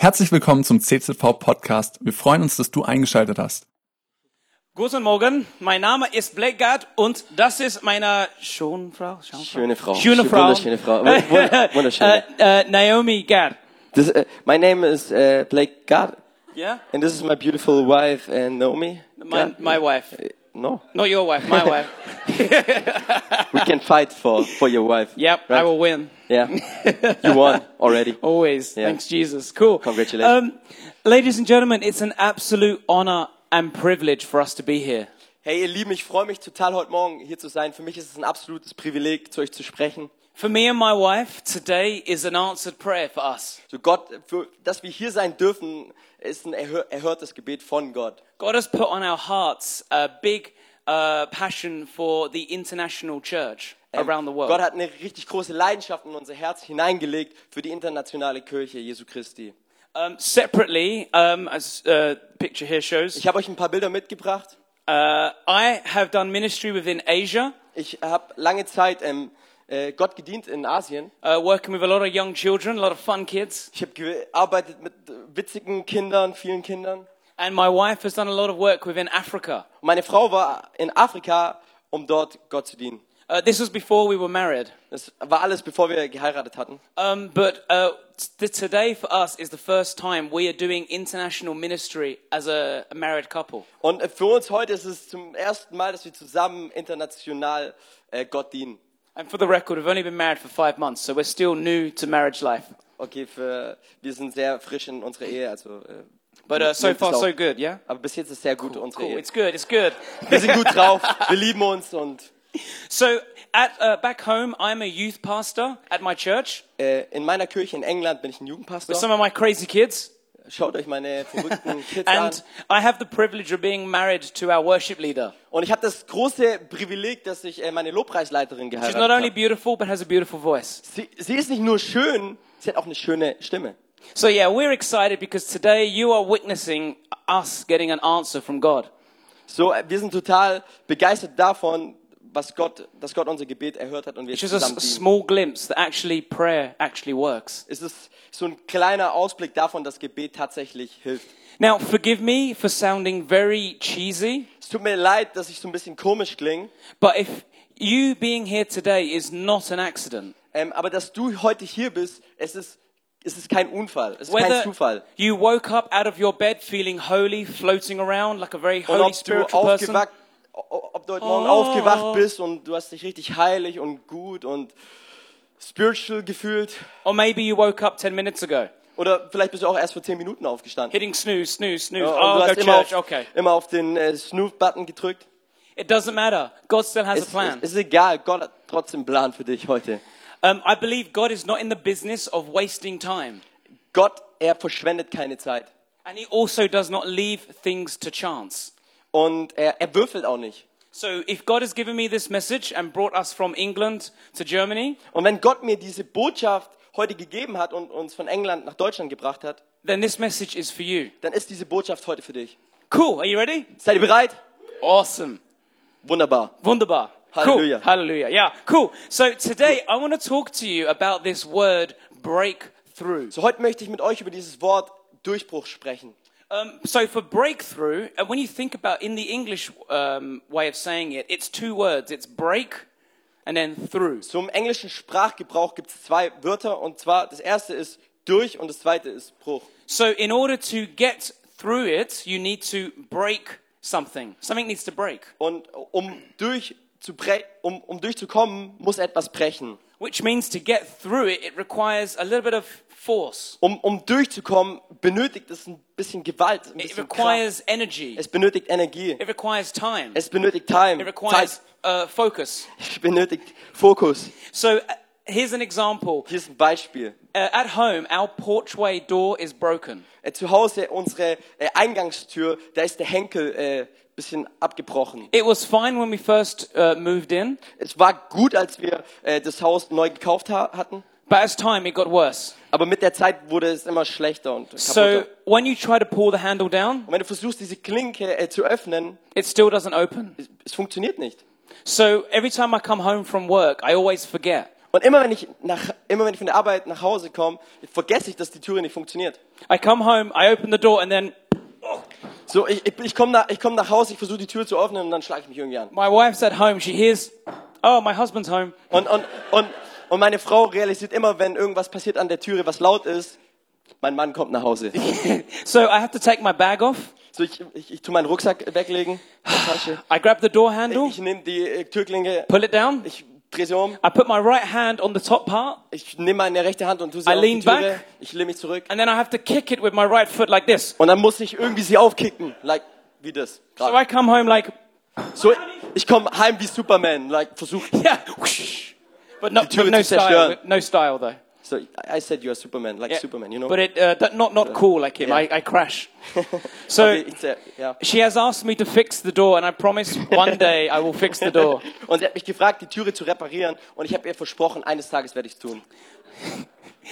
Herzlich willkommen zum CZV Podcast. Wir freuen uns, dass du eingeschaltet hast. Guten Morgen, mein Name ist Blake Gard und das ist meine schöne Frau. Schöne Frau. Schöne Schö- Frau. Wunderschöne Frau. Wund- wund- Wunderschön. Äh, äh, Naomi Gard. This, uh, my name is uh, Blake Gard, Yeah? and this is my beautiful wife, uh, Naomi. My, Gard. my wife. No, Not your wife, my wife. we can fight for, for your wife. Yep, I will win. Yeah, you won already. Always. Yeah. Thanks, Jesus. Cool. Congratulations. Um, ladies and gentlemen, it's an absolute honor and privilege for us to be here. Hey, ihr Lieben, ich freue mich total, heute Morgen hier zu sein. Für mich ist es ein absolutes Privileg, zu euch zu sprechen. For me and my wife, today is an answered prayer for us. So Gott, für, dass wir hier sein dürfen, ist ein erhör, erhörtes Gebet von Gott. God has put on our hearts a big uh, passion for the international church around the world. Gott hat eine richtig große Leidenschaft in unser Herz hineingelegt für die internationale Kirche Jesu Christi. Um, separately, um, as uh, picture here shows, Ich habe euch ein paar Bilder mitgebracht. uh, I have done ministry within Asia, Ich habe lange Zeit ähm, äh, Gott gedient in Asien. uh, working with a lot of young children, a lot of fun kids. Ich habe gearbeitet mit äh, witzigen Kindern, vielen Kindern. And my wife has done a lot of work within Africa. Und meine Frau war in Afrika, um dort Gott zu dienen. Uh, this was before we were married. Das war alles, bevor wir geheiratet hatten. Um, but uh, today for us is the first time we are doing international ministry as a, a married couple. Und äh, für uns heute ist es zum ersten Mal, dass wir zusammen international äh, Gott dienen. And for the record, we've only been married for five months, so we're still new to marriage life. Okay, für, wir sind sehr frisch in unserer Ehe, also. Äh, But uh, so far, so good, yeah? Aber bis jetzt ist sehr gut unsere Cool, Ehe. it's good, it's good. Wir sind gut drauf, wir lieben uns und So at, uh, back home, I'm a youth pastor at my church äh, in meiner Kirche in England bin ich ein with Jugendpastor. some of my crazy kids. Schaut euch meine verrückten Kids an. And I have the privilege of being married to our worship leader. Und ich habe das große Privileg, dass ich äh, meine Lobpreisleiterin She's geheiratet not only habe. beautiful, but has a beautiful voice. Sie, sie ist nicht nur schön, sie hat auch eine schöne Stimme. So yeah, we're excited because today you are witnessing us getting an answer from God. So, äh, wir sind total begeistert davon, was Gott, dass Gott unser Gebet erhört hat und wir It's just a zusammen dienen. small glimpse that actually prayer actually works. Es ist so ein kleiner Ausblick davon, dass Gebet tatsächlich hilft. Now, forgive me for sounding very cheesy, Es tut mir leid, dass ich so ein bisschen komisch klinge, but if you being here today is not an accident, ähm, aber dass du heute hier bist, es ist, es ist kein Unfall, es ist kein Zufall. you woke up out of your bed feeling holy, floating around like a very Und holy ob du, spiritual person, aufgewacht, ob du heute Morgen Oh. aufgewacht bist und du hast dich richtig heilig und gut und spiritual gefühlt. or maybe you woke up 10 minutes ago, Oder vielleicht bist du auch erst vor 10 Minuten aufgestanden. hitting snooze, snooze, snooze. Ja, oh, du hast immer church, auf, okay. immer auf den äh, Snooze-Button gedrückt. It doesn't matter. God still has Es, a plan. es ist egal, Gott hat trotzdem einen Plan für dich heute. Um, I believe God is not in the business of wasting time. Gott, er verschwendet keine Zeit. And he also does not leave things to chance. Und er, er würfelt auch nicht. So if God has given me this message and brought us from England to Germany, Und wenn Gott mir diese Botschaft heute gegeben hat und uns von England nach Deutschland gebracht hat, then this message is for you. dann ist diese Botschaft heute für dich. Cool. Are you ready? Seid ihr bereit? Awesome. Wunderbar. Wunderbar. Hallelujah. Cool. Hallelujah. Yeah, cool. So today I want to talk to you about this word breakthrough. So heute möchte ich mit euch über dieses Wort Durchbruch sprechen. Um, so for breakthrough, and when you think about in the English um, way of saying it, it's two words. It's break and then through. Zum englischen Sprachgebrauch gibt es zwei Wörter und zwar das erste ist durch und das zweite ist Bruch. So in order to get through it, you need to break something. Something needs to break. Und um, durch zu um, um durchzukommen, muss etwas brechen. Which means to get through it, it requires a little bit of force. Um, um durchzukommen, benötigt es ein bisschen Gewalt, ein It bisschen Kraft. requires energy. Es benötigt Energie. It requires time. Es benötigt Time, It requires Zeit. uh, focus. Es benötigt Fokus. So uh, here's an example. Hier ist ein Beispiel. Uh, at home, our porchway door is broken. Äh, zu Hause, unsere äh, Eingangstür, da ist der Henkel äh, bisschen abgebrochen. It was fine when we first uh, moved in, Es war gut, als wir äh, das Haus neu gekauft ha hatten, but as time, it got worse. aber mit der Zeit wurde es immer schlechter und So kaputter. when you try to pull the handle down, Und wenn du versuchst, diese Klinke äh, zu öffnen, it still doesn't open. es, es funktioniert nicht. So every time I come home from work, I always forget. Und immer wenn ich nach, immer wenn ich von der Arbeit nach Hause komme, vergesse ich, dass die Türe nicht funktioniert. I come home, I open the door, and then So, ich, ich, ich komme nach, ich komm nach Hause, ich versuche die Tür zu öffnen und dann schlage ich mich irgendwie an. my wife's at home. She hears, oh, my husband's home. Und, und, und, und meine Frau realisiert immer, wenn irgendwas passiert an der Türe, was laut ist, mein Mann kommt nach Hause. So I have to take my bag off. So, ich, ich, ich tue meinen Rucksack weglegen, die Tasche. I grab the door handle, Ich nehme die äh, Türklinge, pull it down. ich drehe sie um, I put my right hand on the top part, ich nehme meine rechte Hand und tue sie I auf die lean Türe, back. ich lehne mich zurück. and then I have to kick it with my right foot like this. Und dann muss ich irgendwie sie aufkicken, like, wie das. So grad. I come home like, So, ich komme heim wie Superman, like, versuch. yeah. but, not, Türe but no style. No style though. So, I said you're Superman, like Yeah. Superman, you know? But it, uh, that, not not cool like him. Yeah. I, I crash. So ich, äh, ja. she has asked me to fix the door, and I promise one day I will fix the door. Und sie hat mich gefragt, die Türe zu reparieren. Und ich habe ihr versprochen, eines Tages werde ich es tun.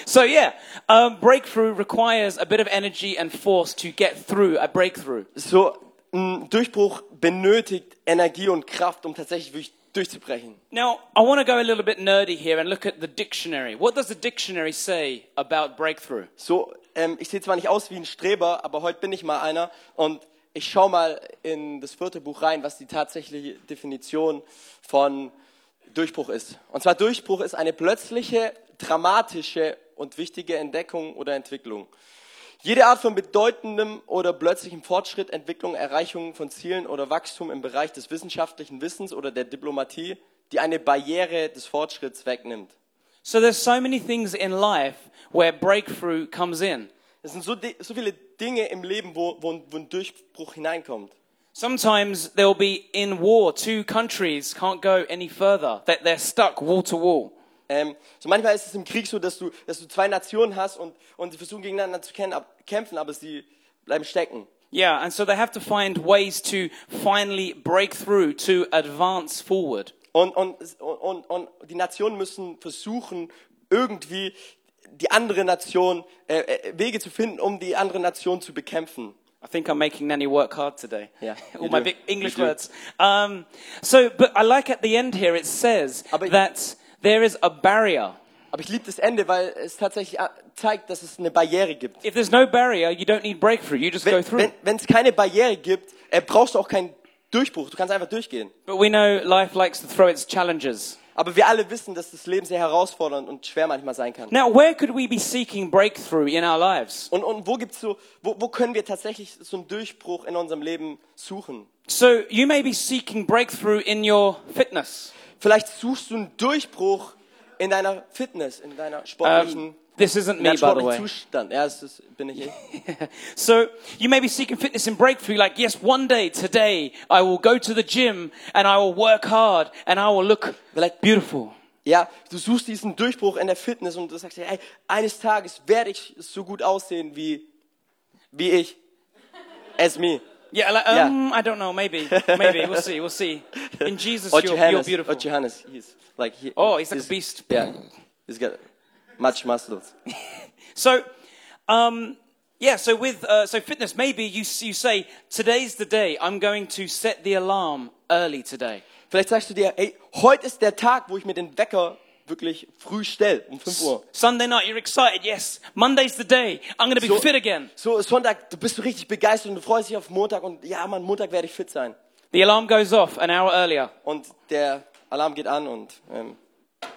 So yeah, um, breakthrough requires a bit of energy and force to get through a breakthrough. So, ein Durchbruch benötigt Energie und Kraft, um tatsächlich durchzubrechen. Now, I want to go a little bit nerdy here and look at the dictionary. What does the dictionary say about breakthrough? So, ähm, ich sehe zwar nicht aus wie ein Streber, aber heute bin ich mal einer. Und ich schaue mal in das vierte Buch rein, was die tatsächliche Definition von Durchbruch ist. Und zwar Durchbruch ist eine plötzliche, dramatische und wichtige Entdeckung oder Entwicklung. Jede Art von bedeutendem oder plötzlichem Fortschritt, Entwicklung, Erreichung von Zielen oder Wachstum im Bereich des wissenschaftlichen Wissens oder der Diplomatie, die eine Barriere des Fortschritts wegnimmt. So there's so many things in life where breakthrough comes in. Es sind so, so viele Dinge im Leben, wo, wo, ein- wo ein Durchbruch hineinkommt. Sometimes they'll be in war. Two countries can't go any further. They- They're stuck wall to wall. Ähm, so manchmal ist es im Krieg so, dass du, dass du zwei Nationen hast und, und sie versuchen gegeneinander zu kämpfen, aber sie bleiben stecken. Yeah, and so they have to find ways to finally break through, to advance forward. Und, und, und, und die Nationen müssen versuchen, irgendwie die andere Nation, äh, äh, Wege zu finden, um die andere Nation zu bekämpfen. I think I'm making Nanny work hard today. Yeah, All my do. big English words. Um, so, but I like at the end here it says Aber- that there is a barrier. Aber ich liebe das Ende, weil es tatsächlich äh, zeigt, dass es eine Barriere gibt. If there's no barrier, you don't need breakthrough. You just go Wenn through. wenn- wenn es keine Barriere gibt, äh, brauchst du auch keinen Durchbruch. Du kannst einfach durchgehen. But we know life likes to throw its challenges. Aber wir alle wissen, dass das Leben sehr herausfordernd und schwer manchmal sein kann. Now, where could we be seeking breakthrough in our lives? Und, und wo gibt's so, wo, wo können wir tatsächlich so einen Durchbruch in unserem Leben suchen? So, you may be seeking breakthrough in your fitness. Vielleicht suchst du einen Durchbruch in deiner Fitness, in deiner sportlichen, Um, this isn't me, deinem by the sportlichen way. Zustand. Ja, das ist, bin ich. So you may be seeking fitness and breakthrough, like, yes, one day, today, I will go to the gym and I will work hard and I will look Vielleicht- beautiful. Ja, du suchst diesen Durchbruch in der Fitness und du sagst dir, hey, eines Tages werde ich so gut aussehen wie, wie ich. As me. Yeah, like, Yeah. um, I don't know, maybe, maybe, we'll see, we'll see. In Jesus, you're, you're beautiful. Or Johannes. He's like, he, Oh, he's like a beast. Yeah, he's got much muscles. So, um, yeah, so with, uh, so fitness, maybe you, you say, today's the day, I'm going to set the alarm early today. Vielleicht sagst du dir, hey, heute ist der Tag, wo ich mir den Wecker wirklich früh stelle, um 5 Uhr. Sunday night, you're excited, yes, Monday's the day, I'm to be So- fit again. So Sonntag, du bist so richtig begeistert und du freust dich auf Montag und ja, Mann, Montag werde ich fit sein. The alarm goes off an hour earlier. Und der Alarm geht an und ähm,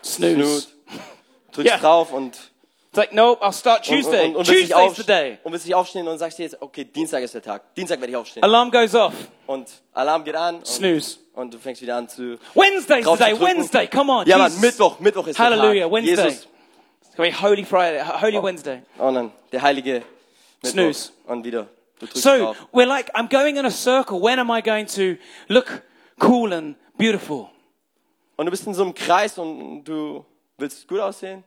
Snooze. drückst Ja. drauf und, It's like, nope, I'll start und, Tuesday. und, und, dich Tuesday's the day. und willst dich aufstehen und sagst dir jetzt, okay, Dienstag ist der Tag. Dienstag werde ich aufstehen. Alarm goes off. Und Alarm geht an und, Snooze. und du fängst wieder an zu Wednesday's the day. Wednesday, come on. Ja, Mann, Jesus. Mittwoch, Mittwoch ist Hallelujah, der Tag. Wednesday. Jesus. It's gonna be Holy Friday, Holy Wednesday. Und dann der heilige Mittwoch. Snooze. Und wieder. So we're like, I'm going in a circle. When am I going to look cool and beautiful? Und du bist in so einem Kreis und du willst gut aussehen.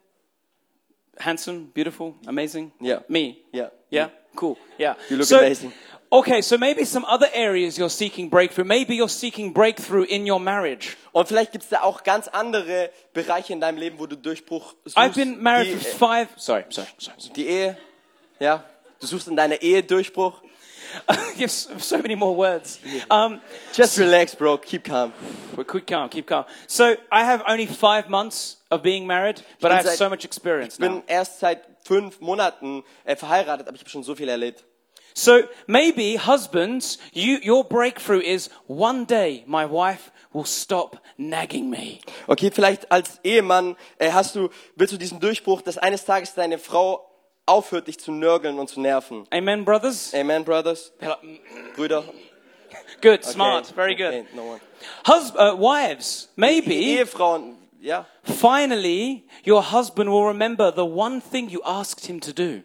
Handsome, beautiful, amazing. Yeah. Me. Ja. Yeah. Cool. Yeah. You look so, amazing. Okay, so maybe some other areas you're seeking breakthrough. Maybe you're seeking breakthrough in your marriage. Und vielleicht gibt es da auch ganz andere Bereiche in deinem Leben, wo du Durchbruch suchst. I've been married die, for five. Sorry, sorry, sorry. sorry. die Ehe, ja. Du suchst in deiner Ehe Durchbruch. have so many more words. Um, Just relax, bro. Keep calm. but keep calm, keep calm. So I have only five months of being married, but I have seit- so much experience Ich bin now. erst seit fünf Monaten äh, verheiratet, aber ich habe schon so viel erlebt. So maybe husbands, you, your breakthrough is one day my wife will stop nagging me. Okay, vielleicht als Ehemann äh, hast du, willst du diesen Durchbruch, dass eines Tages deine Frau aufhört, dich zu nörgeln und zu nerven. Amen, brothers? Amen, brothers, They're like, "Mm, Brüder. Good, Okay, smart, very good. okay, no one. Hus- uh, wives, maybe Ehefrauen, ja. finally your husband will remember the one thing you asked him to do.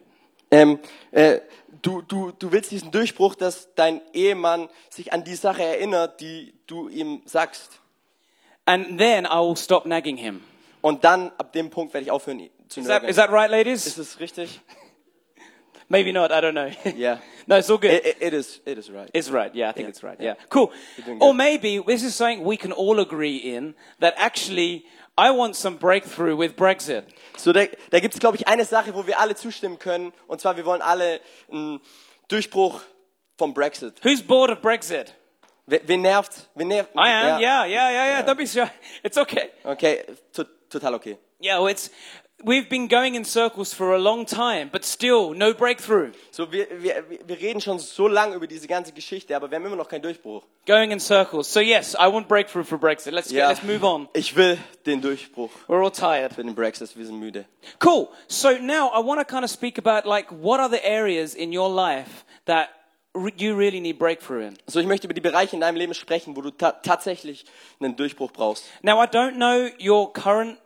Ähm, äh, du, du, du willst diesen Durchbruch, dass dein Ehemann sich an die Sache erinnert, die du ihm sagst. And then I will stop nagging him. Und dann, ab dem Punkt, werde ich aufhören zu Is that, is that right, ladies? Ist es richtig? Maybe not, I don't know. Yeah. no, it's all good. It, it- it is, it is right. It's right. Yeah, I think Yeah. it's right. Yeah. Yeah. Cool. Or maybe this is something we can all agree in that actually I want some breakthrough with Brexit. So, da, da gibt es, glaube ich, eine Sache, wo wir alle zustimmen können. Und zwar, wir wollen alle einen Durchbruch vom Brexit. Who's bored of Brexit? Wer, nervt? Wen nervt? I am. Yeah, yeah, yeah, yeah. Don't be shy. It's okay. Okay, to, total okay. Yeah, well, it's we've been going in circles for a long time, but still no breakthrough. So, wir, wir, wir reden schon so lange über diese ganze Geschichte, aber wir haben immer noch keinen Durchbruch. Going in circles. So yes, I want breakthrough for Brexit. Let's get, let's move on. Ich will den Durchbruch We're all tired. für den Brexit. Wir sind müde. Cool. So now I want to kind of speak about like what are the areas in your life that you really need breakthrough in. So, ich möchte über die Bereiche in deinem Leben sprechen, wo du ta tatsächlich einen Durchbruch brauchst. Now I don't know your current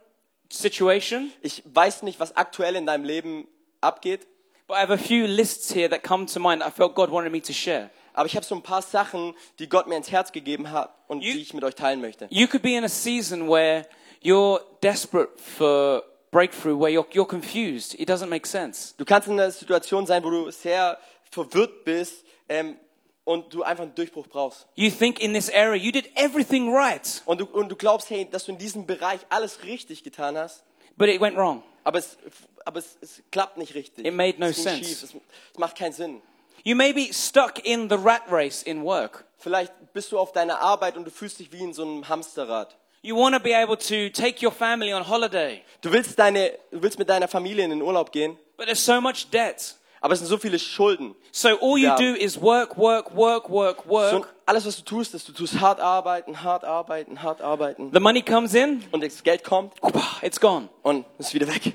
situation, Ich weiß nicht, was aktuell in deinem Leben abgeht, but I have a few lists here that come to mind. I felt God wanted me to share. aber ich habe so ein paar Sachen, die Gott mir ins Herz gegeben hat und You- die ich mit euch teilen möchte. You could be in a season where you're desperate for breakthrough, where you're, you're confused. It doesn't make sense. Du kannst in einer Situation sein, wo du sehr verwirrt bist ähm, und du einfach einen Durchbruch brauchst. You think in this area you did everything right, Und du, und du glaubst, hey, dass du in diesem Bereich alles richtig getan hast, but it went wrong. aber es, aber es, es klappt nicht richtig. It made no es sense. Schief. Es, es macht keinen Sinn. You may be stuck in the rat race in work. Vielleicht bist du auf deiner Arbeit und du fühlst dich wie in so einem Hamsterrad. You want to be able to take your family on holiday, Du willst, deine, du willst mit deiner Familie in den Urlaub gehen, but there's so much debt. Aber es sind so viele Schulden. So all you do is work, work, work, work, So, work. alles, was du tust, ist, du tust hart arbeiten, hart arbeiten, hart arbeiten. The money comes in, Und das Geld kommt it's gone. und ist wieder weg.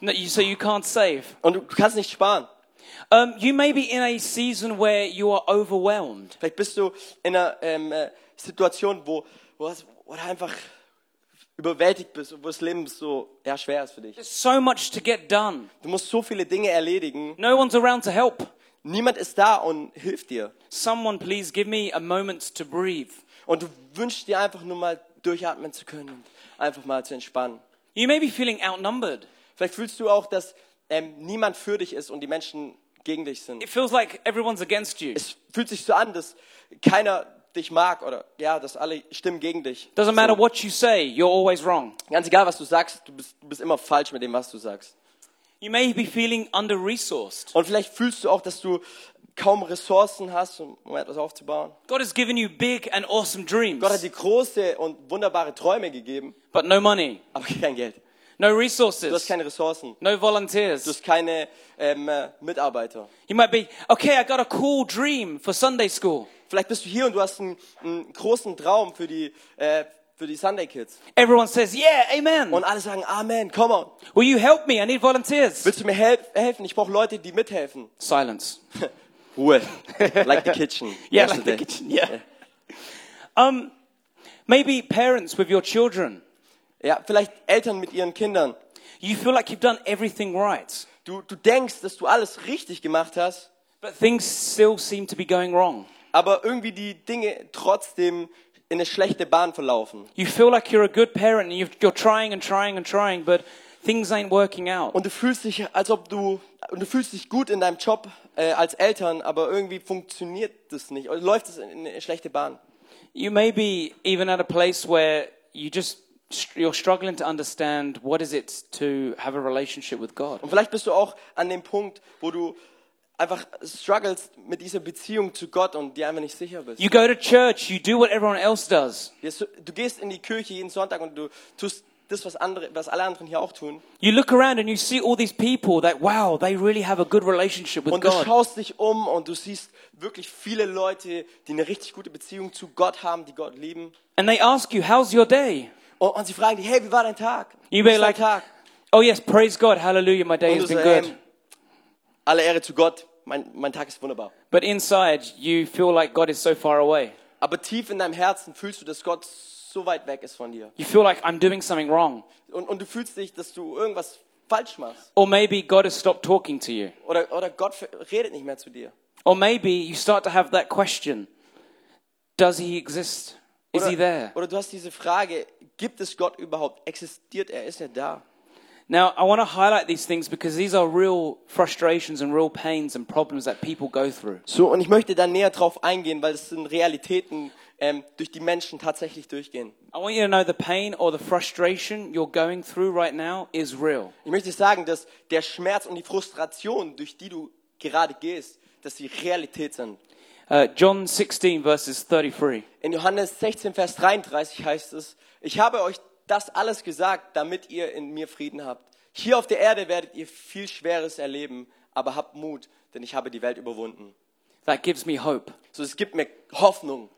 No, you, so you can't save. Und du kannst nicht sparen. Um, you may be in a season where you are overwhelmed. Vielleicht bist du in einer ähm, äh, Situation, wo, wo, es- wo du einfach überwältigt bist, wo das Leben so ja, schwer ist für dich. There's so much to get done. Du musst so viele Dinge erledigen. No one's around to help. Niemand ist da und hilft dir. Someone, please give me a moment to breathe. Und du wünschst dir einfach nur mal durchatmen zu können und einfach mal zu entspannen. You may be feeling outnumbered. Vielleicht fühlst du auch, dass ähm, niemand für dich ist und die Menschen gegen dich sind. It feels like everyone's against you. Es fühlt sich so an, dass keiner dich mag oder ja, dass alle stimmen gegen dich. Doesn't matter what you say, you're always wrong. Ganz egal, was du sagst, du bist, du bist immer falsch mit dem, was du sagst. You may be feeling under resourced. Und vielleicht fühlst du auch, dass du kaum Ressourcen hast, um, etwas aufzubauen. God has given you big and awesome dreams, Gott hat dir große und wunderbare Träume gegeben, but no money, aber kein Geld. no Du hast resources, keine Ressourcen. no Du volunteers. hast keine ähm, äh, Mitarbeiter. You might be, okay, I got a cool dream for Sunday school. Vielleicht bist du hier und du hast einen, einen großen Traum für die, äh, für die Sunday Kids. Everyone says, yeah, amen. Und alle sagen, Amen, come on. Will you help me? I need volunteers. Willst du mir hel helfen? Ich brauche Leute, die mithelfen. Silence. Ruhe. Like the kitchen. Yeah, like the yesterday. kitchen, yeah. Um, maybe parents with your children. Ja, vielleicht Eltern mit ihren Kindern. You feel like you've done everything right, Du, du denkst, dass du alles richtig gemacht hast, but things still seem to be going wrong. Aber irgendwie die Dinge trotzdem in eine schlechte Bahn verlaufen. You feel like you're a good parent and you're trying and trying and trying, but things ain't working out. Und du fühlst dich, als ob du, und du fühlst dich gut in deinem Job äh, als Eltern, aber irgendwie funktioniert das nicht. Oder läuft es in eine schlechte Bahn. You may be even at a place where you just you're struggling to understand what is it to have a relationship with God. Und vielleicht bist du auch an dem Punkt, wo du einfach struggles mit dieser Beziehung zu Gott und dir einfach nicht sicher bist. You go to church, you do what everyone else does. Du gehst in die Kirche jeden Sonntag und du tust das, was, andere, was alle anderen hier auch tun. You look around and you see all these people that, wow, they really have a good relationship with Und du God. schaust dich um und du siehst wirklich viele Leute, die eine richtig gute Beziehung zu Gott haben, die Gott lieben. And they ask you, how's your day? Und, und sie fragen dich, hey, wie war dein Tag? You be like, Tag? oh yes, praise God, hallelujah, my day has been so, hey, good. Alle Ehre zu Gott, mein, mein Tag ist wunderbar. But inside, you feel like God is so far away. Aber tief in deinem Herzen fühlst du, dass Gott so weit weg ist von dir. You feel like I'm doing something wrong. Und, und du fühlst dich, dass du irgendwas falsch machst. Or maybe God has stopped talking to you. Oder, oder Gott redet nicht mehr zu dir. Or maybe you start to have that question Does he exist? Is he there? Oder, oder du hast diese Frage, gibt es Gott überhaupt? Existiert er? Ist er da? Now, I want to highlight these things because these are real frustrations and real pains and problems that people go through. So, und ich möchte da näher drauf eingehen, weil es sind Realitäten, ähm, durch die Menschen tatsächlich durchgehen. I want you to know the pain or the frustration you're going through right now is real. Ich möchte sagen, dass der Schmerz und die Frustration, durch die du gerade gehst, dass sie Realität sind. Uh, John 16, verses 33. In Johannes 16, Vers 33 heißt es, ich habe euch das alles gesagt, damit ihr in mir Frieden habt. Hier auf der Erde werdet ihr viel Schweres erleben, aber habt Mut, denn ich habe die Welt überwunden. That gives me hope. So, es gibt mir Hoffnung.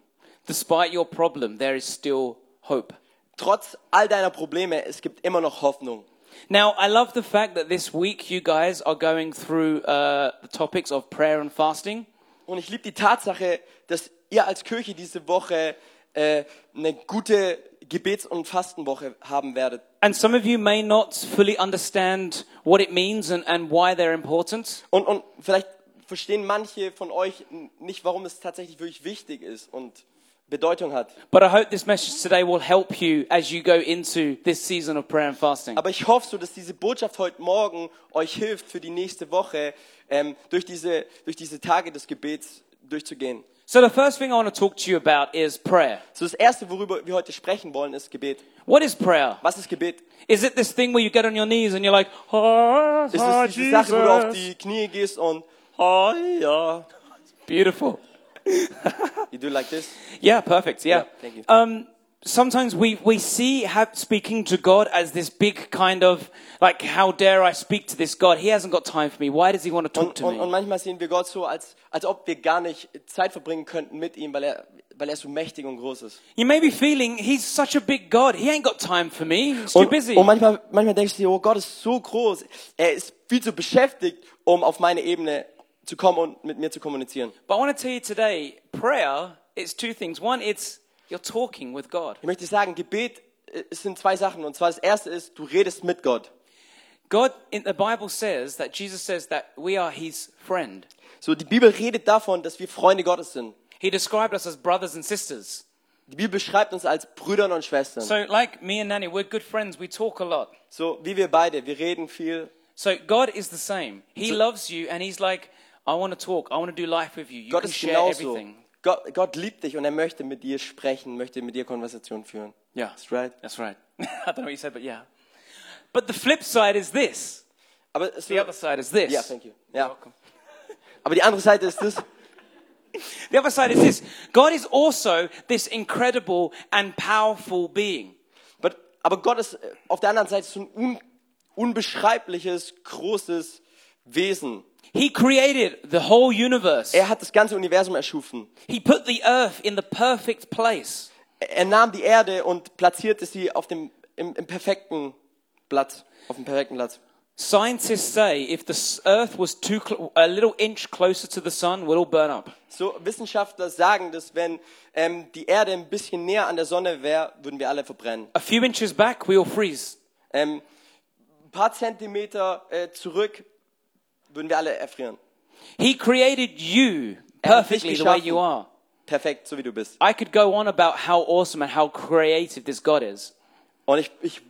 Despite your problem, there is still hope. Trotz all deiner Probleme, es gibt immer noch Hoffnung. Now, I love the fact that this week you guys are going through uh, the topics of prayer and fasting. Und ich liebe die Tatsache, dass ihr als Kirche diese Woche äh, eine gute Gebets- und Fastenwoche haben werdet. And some of you may not fully understand what it means and, and why they're important. Und, und vielleicht verstehen manche von euch nicht, warum es tatsächlich wirklich wichtig ist und Bedeutung hat. But I hope this message today will help you as you go into this season of prayer and fasting. Aber ich hoffe so, dass diese Botschaft heute Morgen euch hilft, für die nächste Woche ähm, durch, diese, durch diese Tage des Gebets durchzugehen. So, the first thing I want to talk to you about is prayer. So das Erste, worüber wir heute sprechen wollen, ist Gebet. What is prayer? Was ist Gebet? Is it this thing where you get on your knees and you're like, oh, Ist oh, es diese Sache, wo du auf die Knie gehst und oh, ja. Beautiful. You do like this? Yeah, perfect. Yeah. Yeah, thank you. Um, sometimes we, we see speaking to God as this big kind of, like, how dare I speak to this God? He hasn't got time for me. Why does he want to talk Und, to und, und manchmal sehen wir Gott so, als, als ob wir gar nicht Zeit verbringen könnten mit ihm, weil er, weil er so mächtig und groß ist. You may be feeling he's such a big God. He ain't got time for me. He's too Und, busy. und manchmal, manchmal denkst du dir, oh Gott ist so groß. Er ist viel zu beschäftigt, um auf meine Ebene zu kommen und mit mir zu kommunizieren. But I want to tell you today, prayer is two things. One, it's you're talking with God. Ich möchte sagen, Gebet äh, es sind zwei Sachen. Und zwar das erste ist, du redest mit Gott. God in the Bible says that Jesus says that we are his friend. So, die Bibel redet davon, dass wir Freunde Gottes sind. He described us as brothers and sisters. Die Bibel beschreibt uns als Brüder und Schwestern. So, like me and Nanny, we're good friends. We talk a lot. So wie wir beide, wir reden viel. So, God is the same. He loves you, and He's like, I want to talk. I want to do life with you. You Gott can share genauso. everything. Gott, Gott liebt dich und er möchte mit dir sprechen, möchte mit dir Konversation führen. Yeah, That's right. That's right. I don't know what you said, but yeah. But the flip side is this. Aber The other side is this. ja, thank you. Ja. Aber die andere Seite ist das. The other side is this. God is also this incredible and powerful being. But, aber Gott ist äh, auf der anderen Seite so ein un, unbeschreibliches, großes Wesen. He created the whole universe. Er hat das ganze Universum erschufen. He put the earth in the perfect place. Er nahm die Erde und platzierte sie auf dem, im, im perfekten Platz. Auf dem perfekten Platz. Scientists say if the earth was too a little inch closer to the sun, we'll all burn up. So Wissenschaftler sagen, dass wenn ähm, die Erde ein bisschen näher an der Sonne wäre, würden wir alle verbrennen. A few inches back, we all freeze. Ähm, ein paar Zentimeter äh, zurück würden wir alle erfrieren. He created you Er perfectly the way you are. Perfekt, so wie du bist. I could go on about how awesome and how creative this God is. Und ich, ich,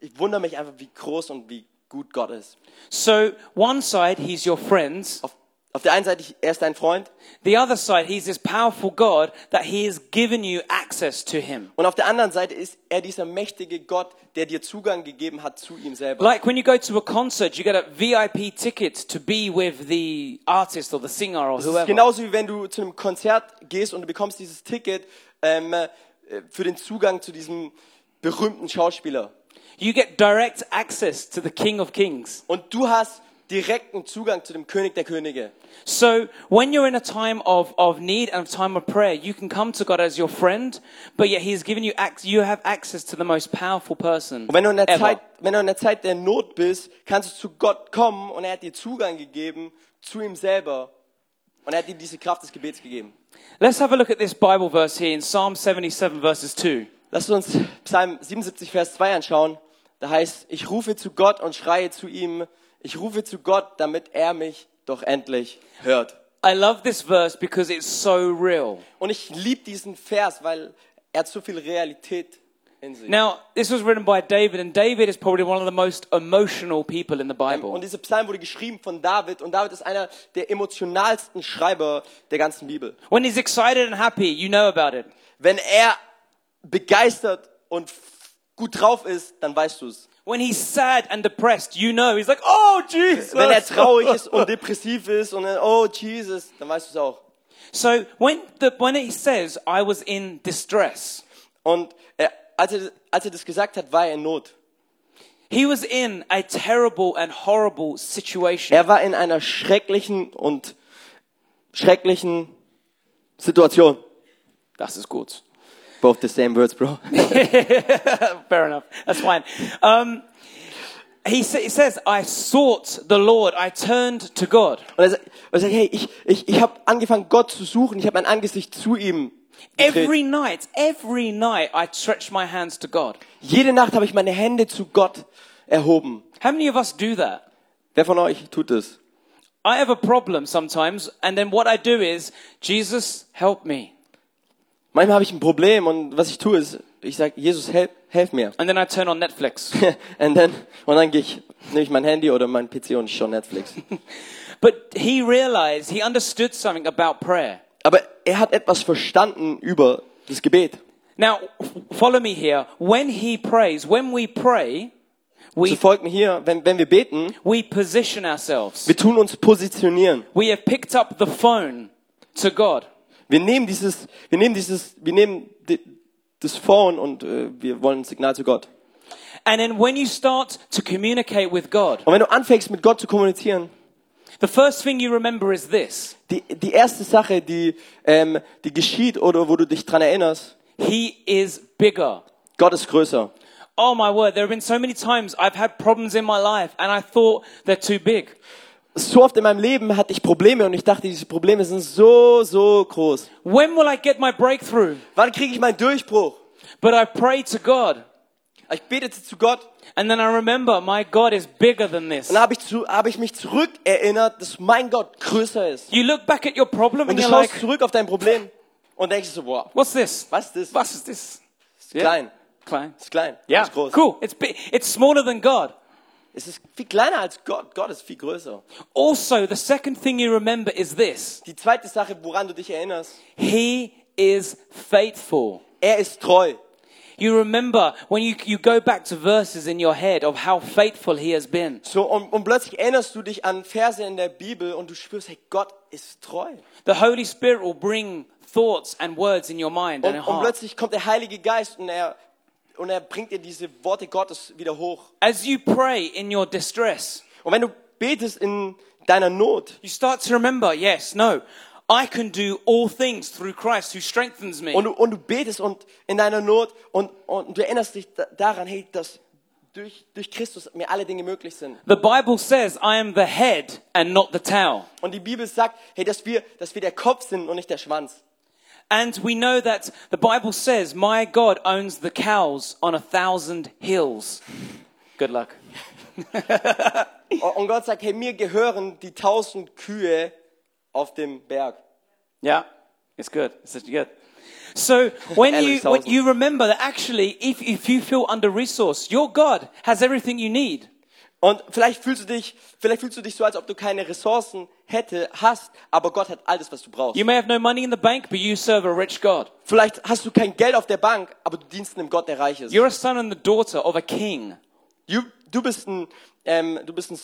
ich wundere mich einfach, wie groß und wie gut Gott ist. So, one side, he's your friend, Auf, Auf der einen Seite, er ist dein Freund The other side, he's this powerful God that he has given you access to him. und auf der anderen Seite ist er dieser mächtige Gott, der dir Zugang gegeben hat zu ihm selber. Like when you go to a concert, you get a VIP ticket to be with the artist or the singer or whoever. genauso wie wenn du zu einem Konzert gehst und du bekommst dieses Ticket ähm, äh, für den Zugang zu diesem berühmten Schauspieler. You get direct access to the King of Kings. Und du hast direkten Zugang zu dem König der Könige. So when you're in a time of, of need and a time of prayer, you can come to God as your friend, but yet He's given you ac- you have access to the most powerful person Und wenn du in der ever. Zeit, wenn du in der Zeit der Not bist, kannst du zu Gott kommen und er hat dir Zugang gegeben zu ihm selber. Und er hat dir diese Kraft des Gebets gegeben. Let's have a look at this Bible verse here in Psalm 77 verses 2. Lasst uns Psalm 77, Vers 2 anschauen. Da heißt, ich rufe zu Gott und schreie zu ihm. Ich rufe zu Gott, damit er mich doch endlich hört. I love this verse because it's so real. Und ich liebe diesen Vers, weil er hat so viel Realität in sich. Now, this was written by David, and David is probably one of the most emotional people in the Bible. Und dieser Psalm wurde geschrieben von David und David ist einer der emotionalsten Schreiber der ganzen Bibel. When he's excited and happy, you know about it. Wenn er begeistert und gut drauf ist, dann weißt du es. When he's sad and depressed, you know. He's like, oh, Jesus. Wenn er traurig ist und depressiv ist und dann, oh Jesus, dann weißt du es auch. So when, the, when he says, I was in distress, Und er, als, er, als er das gesagt hat, war er in Not. he was in a terrible and horrible situation. Er war in einer schrecklichen und schrecklichen Situation. Das ist gut. Both the same words, bro. Fair enough. That's fine. Um, he, sa- he says, I sought the Lord. I turned to God. Und er sagt, er sagt hey, ich, ich, ich habe angefangen, Gott zu suchen. Ich habe mein Angesicht zu ihm. Every night, every night, I stretch my hands to God. Jede Nacht habe ich meine Hände zu Gott erhoben. How many of us do that? Wer von euch tut es? I have a problem sometimes, and then what I do is, Jesus, help me. Manchmal habe ich ein Problem und was ich tue ist, ich sage, Jesus, helf, helf mir. And then I turn on Netflix. and then, und dann gehe ich, nehme ich mein Handy oder mein PC und schaue Netflix. but he realized, he understood something about prayer. Aber er hat etwas verstanden über das Gebet. Now, follow me here. When he prays, when we pray, So we, folgt mir hier, wenn, wenn wir beten, we position ourselves. wir tun uns positionieren. We have picked up the phone to God. Wir nehmen dieses, wir nehmen dieses, wir nehmen das Phone und äh, wir wollen ein Signal zu Gott. And then when you start to communicate with God, Und wenn du anfängst mit Gott zu kommunizieren, the first thing you remember is this. die, die erste Sache, die, ähm, die geschieht oder wo du dich dran erinnerst, He is bigger. Gott ist größer. Oh my word, there have been so many times I've had problems in my life and I thought they're too big. So oft in meinem Leben hatte ich Probleme und ich dachte, diese Probleme sind so, so groß. When will I get my breakthrough? Wann kriege ich meinen Durchbruch? But I prayed to God Ich betete zu Gott and then I remember my God is bigger than this. und dann habe ich, zu, habe ich mich zurückerinnert, dass mein Gott größer ist. You look back at your problem Und du schaust like, zurück auf dein Problem und denkst so, wow, what's this? was ist das? Was? Ist klein. Klein. Ist klein. Yeah, Ist groß. cool. It's big. It's smaller than God. Es ist viel kleiner als Gott. Gott ist viel größer. Also, the second thing you remember is this. Die zweite Sache, woran du dich erinnerst, He is faithful. er ist treu. You remember when you, you go back to verses in your head of how faithful he has been. So, und, und plötzlich erinnerst du dich an Verse in der Bibel und du spürst, hey, Gott ist treu. The Holy Spirit will bring thoughts and words in your mind and Und, und heart. plötzlich kommt der Heilige Geist und er, und er bringt dir diese Worte Gottes wieder hoch. As you pray in your distress, Und wenn du betest in deiner Not, you start to remember, yes, no, I can do all things through Christ who strengthens me. und du, und du betest und in deiner Not und, und du erinnerst dich da, daran, hey, dass durch, durch Christus mir alle Dinge möglich sind. The Bible says I am the head and not the tail. Und die Bibel sagt, hey, dass wir, dass wir der Kopf sind und nicht der Schwanz. And we know that the Bible says, My God owns the cows on a thousand hills. Good luck. Und Gott sagt, hey, mir gehören die tausend Kühe auf dem Berg. Yeah, it's good. It's good. So when you when you remember that actually, if if you feel under resourced, your God has everything you need. Und vielleicht fühlst du dich, vielleicht fühlst du dich so, als ob du keine Ressourcen hätte, hast, aber Gott hat alles, was du brauchst. You may have no money in the bank, but you serve a rich God. Vielleicht hast du kein Geld auf der Bank, aber du dienst einem Gott, der reich ist. You're a son and the daughter of a king. Du, du bist ein, ähm, du bist ein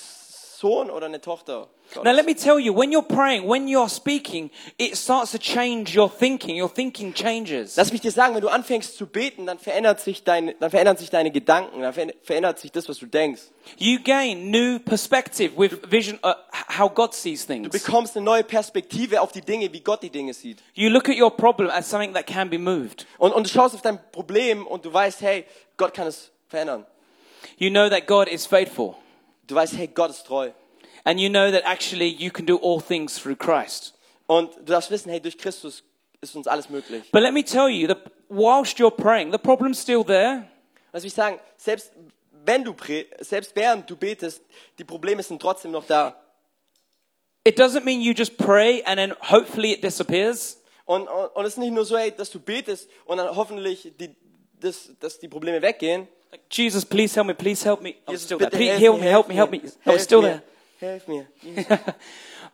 Sohn oder eine Tochter. Gottes. Now, let me tell you, when you're praying, when you're speaking, it starts to change your thinking. Your thinking changes. Lass mich dir sagen, wenn du anfängst zu beten, dann verändert sich dein, dann verändern sich deine Gedanken, dann verändert- sich das, was du denkst. You gain new perspective with vision, uh, how God sees Du things. bekommst eine neue Perspektive auf die Dinge, wie Gott die Dinge sieht. You look at your problem as something that can be moved. Und, und du schaust auf dein Problem und du weißt, hey, Gott kann es verändern. You know that God is faithful. Du weißt, hey, Gott ist treu. And you know that actually you can do all things through Christ. Und du darfst wissen, hey, durch Christus ist uns alles möglich. But let me tell you, that whilst you're praying, the problem's still there. Lass mich sagen, selbst wenn du selbst während du betest, die Probleme sind trotzdem noch da. It doesn't mean you just pray and then hopefully it disappears. Und, und, und es ist nicht nur so, hey, dass du betest und dann hoffentlich die, das, dass die Probleme weggehen. Jesus, please help me, please help me. I'm Jesus, still there. bitte Please helf help mir, me, help me, help me. Helf it's still mir. there. Helf mir.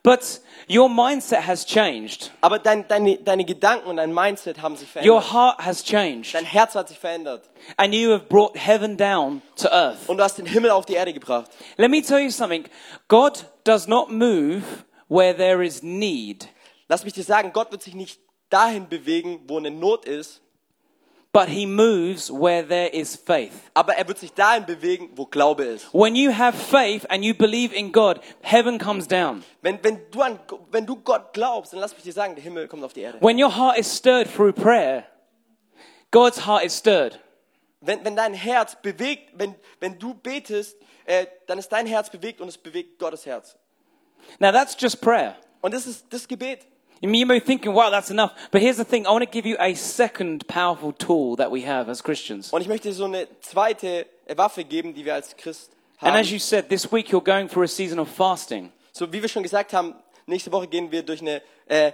But your mindset has changed. Aber dein, deine, deine Gedanken und dein Mindset haben sich Your verändert. heart has changed. Dein Herz hat sich verändert. And you have brought heaven down to earth. Und du hast den Himmel auf die Erde gebracht. Let me tell you something. God does not move where there is need, Lass mich dir sagen, Gott wird sich nicht dahin bewegen, wo eine Not ist, but he moves where there is faith. aber er wird sich dahin bewegen, wo Glaube ist. When you have faith and you believe in God, heaven comes down. Wenn, wenn, du an, wenn du Gott glaubst, dann lass mich dir sagen, der Himmel kommt auf die Erde. When your heart is stirred through prayer, God's heart is stirred. Wenn, wenn dein Herz bewegt, wenn, wenn du betest, äh, dann ist dein Herz bewegt und es bewegt Gottes Herz. Now that's just prayer. Und das ist das Gebet. You may be thinking, wow, that's enough. But here's the thing I want to give you a second powerful tool that we have as Christians. Und ich möchte dir so eine zweite Waffe geben, die wir als Christ And as haben. you said, this week you're going through a season of fasting. So wie wir schon gesagt haben, nächste Woche gehen wir durch eine äh,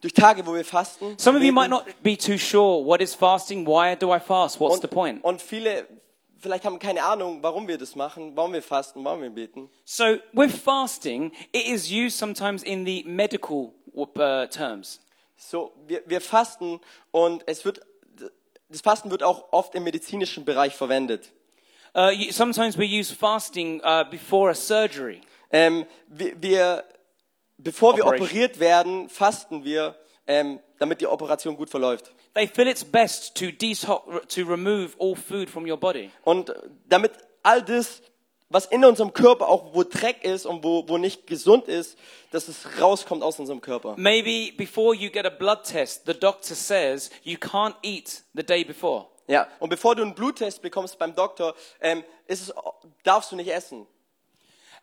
durch Tage, wo wir fasten. Some of you might not be too sure what is fasting, why do I fast, what's und, the point? Und viele vielleicht haben keine Ahnung, warum wir das machen, warum wir fasten, warum wir beten. So with fasting, it is used sometimes in the medical terms. So wir, wir fasten und es wird das Fasten wird auch oft im medizinischen Bereich verwendet. Uh, you, sometimes we use fasting uh, before a surgery. Ähm, wir, wir, bevor wir Operation. operiert werden, fasten wir, ähm, damit die Operation gut verläuft. They feel it's best to to remove all food from your body. Und äh, damit all das, was in unserem Körper auch wo Dreck ist und wo, wo nicht gesund ist, dass es rauskommt aus unserem Körper. Maybe before you get a blood test, the doctor says you can't eat the day before. Ja. Und bevor du einen Bluttest bekommst beim Doktor, ähm, ist es, darfst du nicht essen.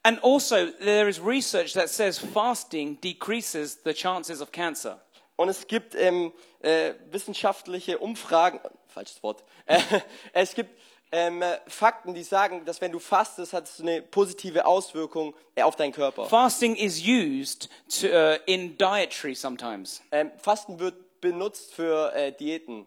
And also, there is research that says fasting decreases the chances of cancer. Und es gibt ähm, äh, wissenschaftliche Umfragen, falsches Wort, äh, es gibt ähm, äh, Fakten, die sagen, dass wenn du fastest, hat es eine positive Auswirkung äh, auf deinen Körper. Fasting is used to, uh, in dietary sometimes. Ähm, Fasten wird benutzt für äh, Diäten.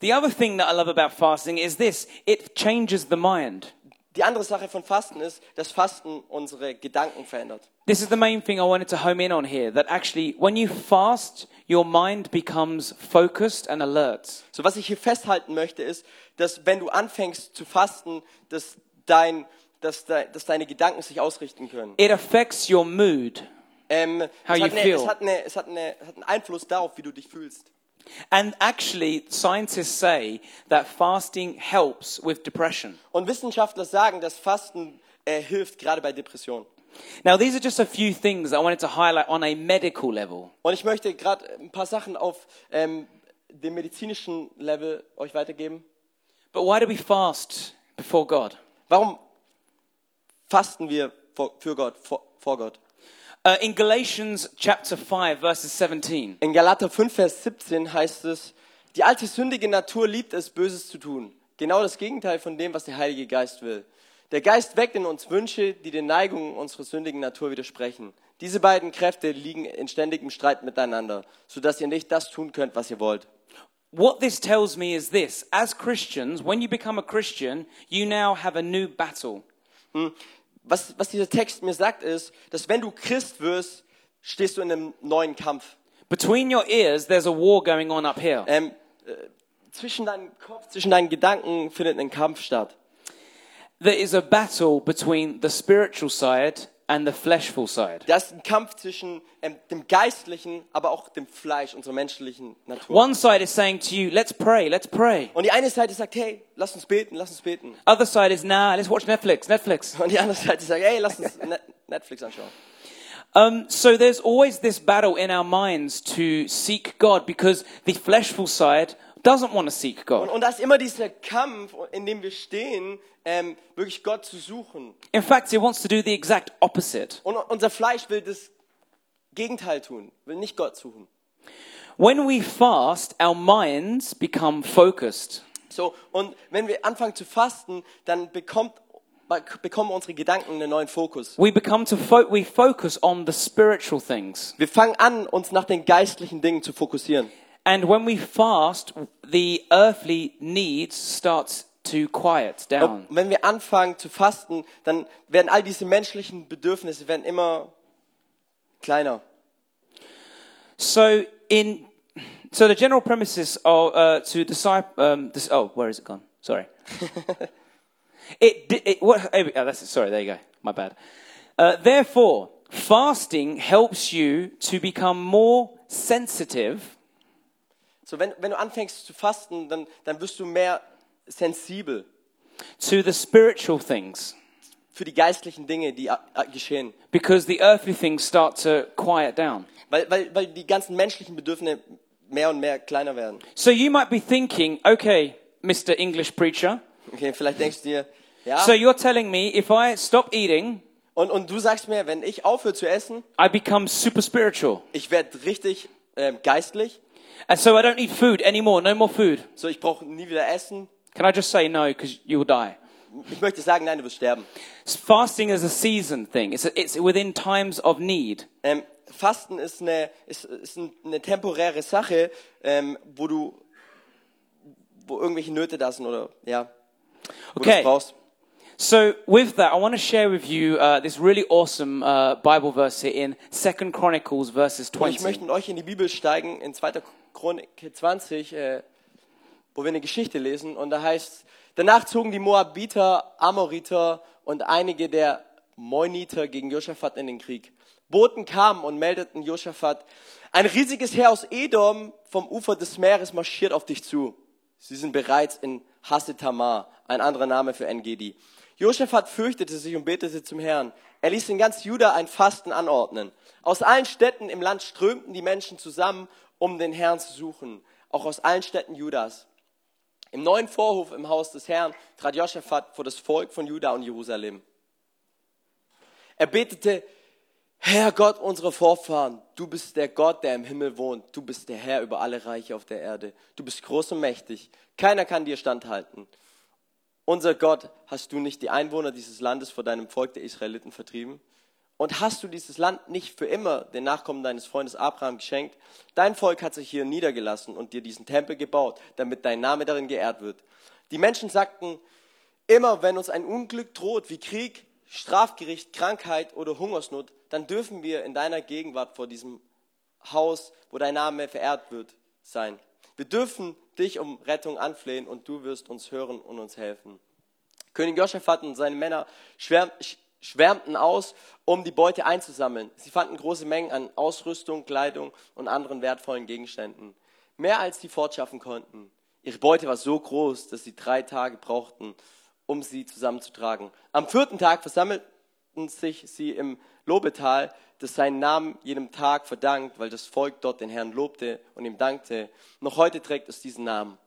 The other thing that I love about fasting is this it changes the mind. Die andere Sache von Fasten ist, dass Fasten unsere Gedanken verändert. This is the main thing I wanted to home in on here that actually, when you fast, your mind becomes focused and alert. So was ich hier festhalten möchte ist, dass wenn du anfängst zu fasten, dass dein dass, de, dass deine Gedanken sich ausrichten können. It affects your mood. Ähm, es, How hat you eine, feel. es, hat eine, es hat eine, es hat einen Einfluss darauf, wie du dich fühlst. And actually, scientists say that fasting helps with depression. Und Wissenschaftler sagen, dass Fasten äh, hilft, gerade bei Depressionen. Now, these are just a few things I wanted to highlight on a medical level. Und ich möchte gerade ein paar Sachen auf ähm, dem medizinischen Level euch weitergeben. But why do we fast before God? Warum fasten wir vor, für Gott, vor, vor Gott? Uh, in Galatians chapter 5, verses 17, In Galater 5, Vers 17 heißt es, die alte sündige Natur liebt es, Böses zu tun. Genau das Gegenteil von dem, was der Heilige Geist will. Der Geist weckt in uns Wünsche, die den Neigungen unserer sündigen Natur widersprechen. Diese beiden Kräfte liegen in ständigem Streit miteinander, sodass ihr nicht das tun könnt, was ihr wollt. What this tells me is this as Christians, when you become a Christian, you now have a new battle. Hm? Was, was dieser Text mir sagt, ist, dass wenn du Christ wirst, stehst du in einem neuen Kampf. Between your ears, there's a war going on up here. Ähm, äh, zwischen deinem Kopf, zwischen deinen Gedanken findet ein Kampf statt. There is a battle between the spiritual side and the fleshful side. Da ist ein Kampf zwischen ähm, dem Geistlichen, aber auch dem Fleisch, unserer menschlichen Natur. One side is saying to you, let's pray, let's pray. Und die eine Seite sagt, hey, lass uns beten, lass uns beten. Other side is, nah, let's watch Netflix, Netflix. Und die andere Seite sagt, hey, lass uns Net- Netflix anschauen. Um, so there's always this battle in our minds to seek God because the fleshful side doesn't want to seek Und, God. und da ist immer dieser Kampf, in dem wir stehen, ähm, wirklich Gott zu suchen. In fact, it wants to do the exact opposite. Und unser Fleisch will das Gegenteil tun, will nicht Gott suchen. When we fast, our minds become focused. So, und wenn wir anfangen zu fasten, dann bekommt, bekommen unsere Gedanken einen neuen Fokus. We become to fo- we focus on the spiritual things. Wir fangen an, uns nach den geistlichen Dingen zu fokussieren. And when we fast, the earthly needs starts to quiet down. Und wenn wir anfangen zu fasten, dann werden all diese menschlichen Bedürfnisse werden immer kleiner. So in so the general premises are uh, to disciple. Um, this, oh, where is it gone? Sorry. it, it what? oh, that's it. Sorry. There you go. My bad. Uh, therefore, fasting helps you to become more sensitive So, wenn, wenn du anfängst zu fasten, dann, dann wirst du mehr sensibel to the spiritual things für die geistlichen Dinge, die äh, geschehen. because the earthly things start to quiet down. Weil, weil, weil die ganzen menschlichen Bedürfnisse mehr und mehr kleiner werden. So you might be thinking, okay, Mr. English preacher. Okay, vielleicht denkst du dir, ja, So you're telling me if I stop eating, und, und du sagst mir, wenn ich aufhöre zu essen, I become super spiritual. ich werde richtig ähm, geistlich, And so I don't need food anymore, no more food. so ich brauche nie wieder essen. Can I just say no because you will die? Ich möchte sagen, nein, du wirst sterben. Fasting is a season thing. It's, it's within times of need. Ähm, Fasten ist eine, ist, ist ein- eine temporäre Sache, ähm, wo du, wo irgendwelche Nöte da sind oder ja, Okay. So with that, I want to share with you uh, this really awesome uh, Bible verse here in Second Chronicles verses Und ich 20. möchte mit euch in die Bibel steigen, in 2. Chronik 20, äh, wo wir eine Geschichte lesen. Und da heißt, danach zogen die Moabiter, Amoriter und einige der Moiniter gegen Josaphat in den Krieg. Boten kamen und meldeten Josaphat, ein riesiges Heer aus Edom vom Ufer des Meeres marschiert auf dich zu. Sie sind bereits in Hassetamar, ein anderer Name für Engedi. Josaphat fürchtete sich und betete zum Herrn. Er ließ in ganz Juda ein Fasten anordnen. Aus allen Städten im Land strömten die Menschen zusammen, um den Herrn zu suchen. Auch aus allen Städten Judas. Im neuen Vorhof im Haus des Herrn trat Josaphat vor das Volk von Juda und Jerusalem. Er betete, Herr Gott unserer Vorfahren, du bist der Gott, der im Himmel wohnt. Du bist der Herr über alle Reiche auf der Erde. Du bist groß und mächtig. Keiner kann dir standhalten. Unser Gott, hast du nicht die Einwohner dieses Landes vor deinem Volk der Israeliten vertrieben? Und hast du dieses Land nicht für immer den Nachkommen deines Freundes Abraham geschenkt? Dein Volk hat sich hier niedergelassen und dir diesen Tempel gebaut, damit dein Name darin geehrt wird. Die Menschen sagten, immer wenn uns ein Unglück droht, wie Krieg, Strafgericht, Krankheit oder Hungersnot, dann dürfen wir in deiner Gegenwart vor diesem Haus, wo dein Name verehrt wird, sein. Wir dürfen dich um Rettung anflehen und du wirst uns hören und uns helfen. König Josaphat und seine Männer schwärm, sch- schwärmten aus, um die Beute einzusammeln. Sie fanden große Mengen an Ausrüstung, Kleidung und anderen wertvollen Gegenständen. Mehr als sie fortschaffen konnten. Ihre Beute war so groß, dass sie drei Tage brauchten, um sie zusammenzutragen. Am vierten Tag versammelten sich sie im Lobetal, das seinen Namen jedem Tag verdankt, weil das Volk dort den Herrn lobte und ihm dankte. Noch heute trägt es diesen Namen.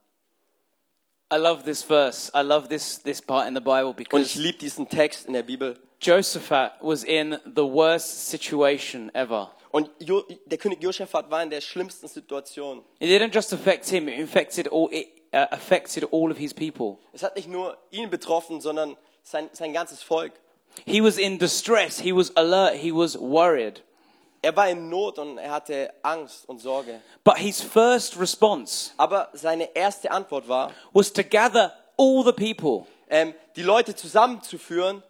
I love this verse. I love this, this part in the Bible Und ich because liebe diesen Text in der Bibel. Josaphat was in the worst situation ever. Und jo der König Josaphat war in der schlimmsten Situation. It didn't just affect him, it affected all, it uh, affected all of his people. Es hat nicht nur ihn betroffen, sondern sein, sein ganzes Volk. He was in distress, he was alert, he was worried. Er war in Not und er hatte Angst und Sorge. But his first response Aber seine erste Antwort war, was to gather all the people. ähm, die Leute zusammenzuführen,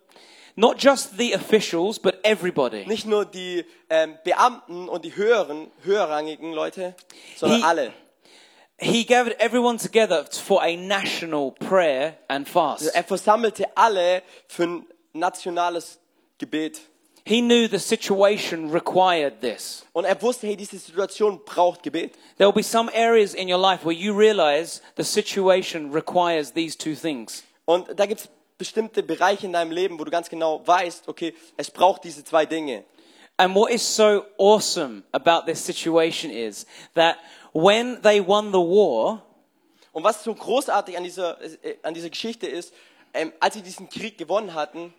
Not just the officials, but everybody. Nicht nur die ähm, Beamten und die höheren, höherrangigen Leute, sondern He- alle. He gathered everyone together for a national prayer and fast. Er versammelte alle für ein nationales Gebet. He knew the situation required this. Und er wusste, hey, diese Situation braucht Gebet. There will be some areas in your life where you realize the situation requires these two things. Und da gibt es bestimmte Bereiche in deinem Leben, wo du ganz genau weißt, okay, es braucht diese zwei Dinge. And what is so awesome about this situation is that when they won the war, Und was so großartig an dieser, äh, an dieser Geschichte ist, ähm, als sie diesen Krieg gewonnen hatten,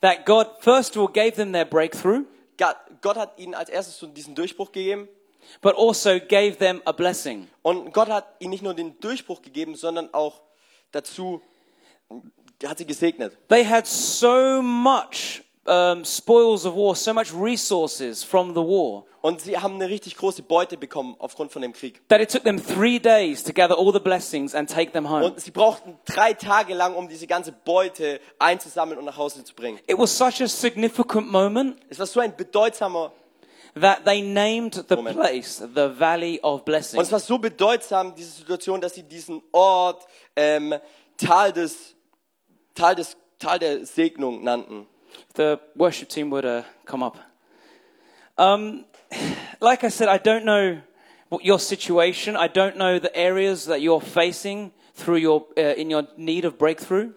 that God first of all gave them their breakthrough, Gott, Gott hat ihnen als erstes so diesen Durchbruch gegeben. but also gave them a blessing. Und Gott hat ihnen nicht nur den Durchbruch gegeben, sondern auch dazu, hat sie gesegnet. They had so much um, spoils of war, so much resources from the war, Und sie haben eine richtig große Beute bekommen aufgrund von dem Krieg. that it took them three days to gather all the blessings and take them home. Und sie brauchten drei Tage lang, um diese ganze Beute einzusammeln und nach Hause zu bringen. It was such a significant moment Es war so ein bedeutsamer, that they named the Moment. place the Valley of und Blessing. es war so bedeutsam, diese Situation, dass sie diesen Ort ähm, Tal des, Tal des, Tal der Segnung nannten. The worship team would uh, come up. Um, like I said, I don't know what your situation. I don't know the areas that you're facing through your uh, in your need of breakthrough.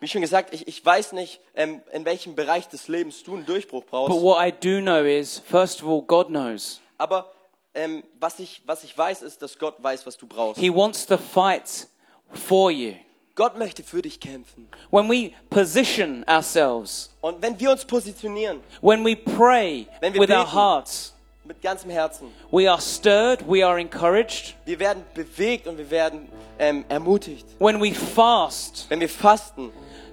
Wie schon gesagt, ich, ich weiß nicht, ähm, in welchem Bereich des Lebens du einen Durchbruch brauchst. But what I do know is, first of all, God knows. Aber ähm, was, ich, was ich weiß, ist, dass Gott weiß, was du brauchst. He wants to fight for you. Gott möchte für dich kämpfen. When we position ourselves, Und wenn wir uns positionieren when we pray Wenn wir with our beten. hearts, mit ganzem Herzen, we are stirred, we are encouraged. wir werden bewegt und wir werden ähm, ermutigt. When we fast, Wenn wir fasten,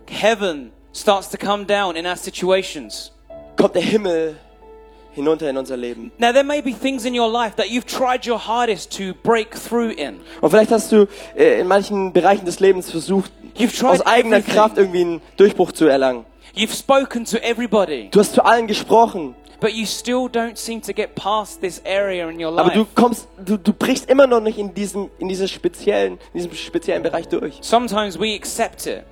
heaven starts to come down in our situations. kommt der Himmel hinunter in unser Leben. Now, there may be things in your life that you've tried your hardest to break through in. Und vielleicht hast du äh, in manchen Bereichen des Lebens versucht, You've tried aus eigener everything. Kraft irgendwie einen Durchbruch zu erlangen. You've spoken to everybody, Du hast zu allen gesprochen, but you still don't seem to get past this area in your aber du kommst, du, du brichst immer noch nicht in diesem, in dieser speziellen, in diesem speziellen Bereich durch. Sometimes we accept it.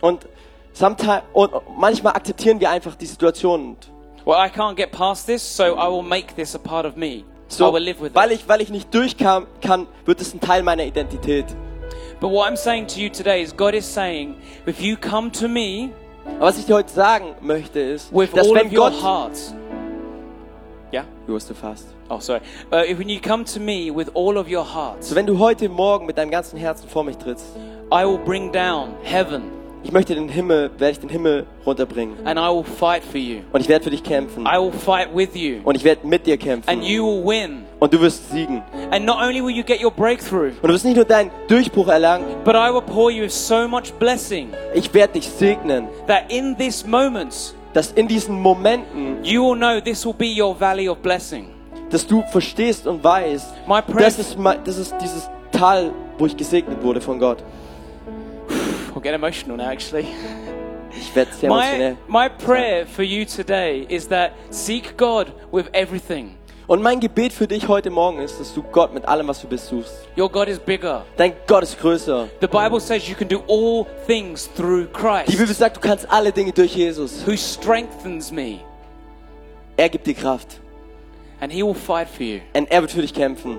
Und, sometime, und manchmal akzeptieren wir einfach die Situation. Und Well, I can't get past this, so I will make this a part of me. So, I will live with weil it. ich, weil ich nicht durchkam, kann, wird es ein Teil meiner Identität. But what I'm saying to you today is God is saying, if you come to me Aber was ich dir heute sagen möchte, ist, with dass all wenn of your Gott... heart, yeah. Du hast du fast. Oh, sorry. Uh, if when you come to me with all of your heart, So, wenn du heute Morgen mit deinem ganzen Herzen vor mich trittst, I will bring down heaven ich möchte den Himmel, werde ich den Himmel runterbringen. and I will fight for you. Und ich werde für dich kämpfen. I will fight with you Und ich werde mit dir kämpfen. and you will win. Und du wirst siegen. And not only will you get your breakthrough, Und du wirst nicht nur deinen Durchbruch erlangen, but I will pour you with so much blessing ich werde dich segnen, that in this moment, dass in diesen Momenten, you will know this will be your valley of blessing. dass du verstehst und weißt, My prayer, das ist, das ist dieses Tal, wo ich gesegnet wurde von Gott. Get emotional now actually. Ich werde sehr My, emotionell. my prayer for you today is that seek God with everything. Und mein Gebet für dich heute Morgen ist, dass du Gott mit allem, was du bist, suchst. Your God is bigger. Dein Gott ist größer. The Bible says you can do all things through Die Bibel Christ sagt, du kannst alle Dinge durch Jesus. who strengthens me, Er gibt dir Kraft. and He will fight for you. Und er wird für dich kämpfen.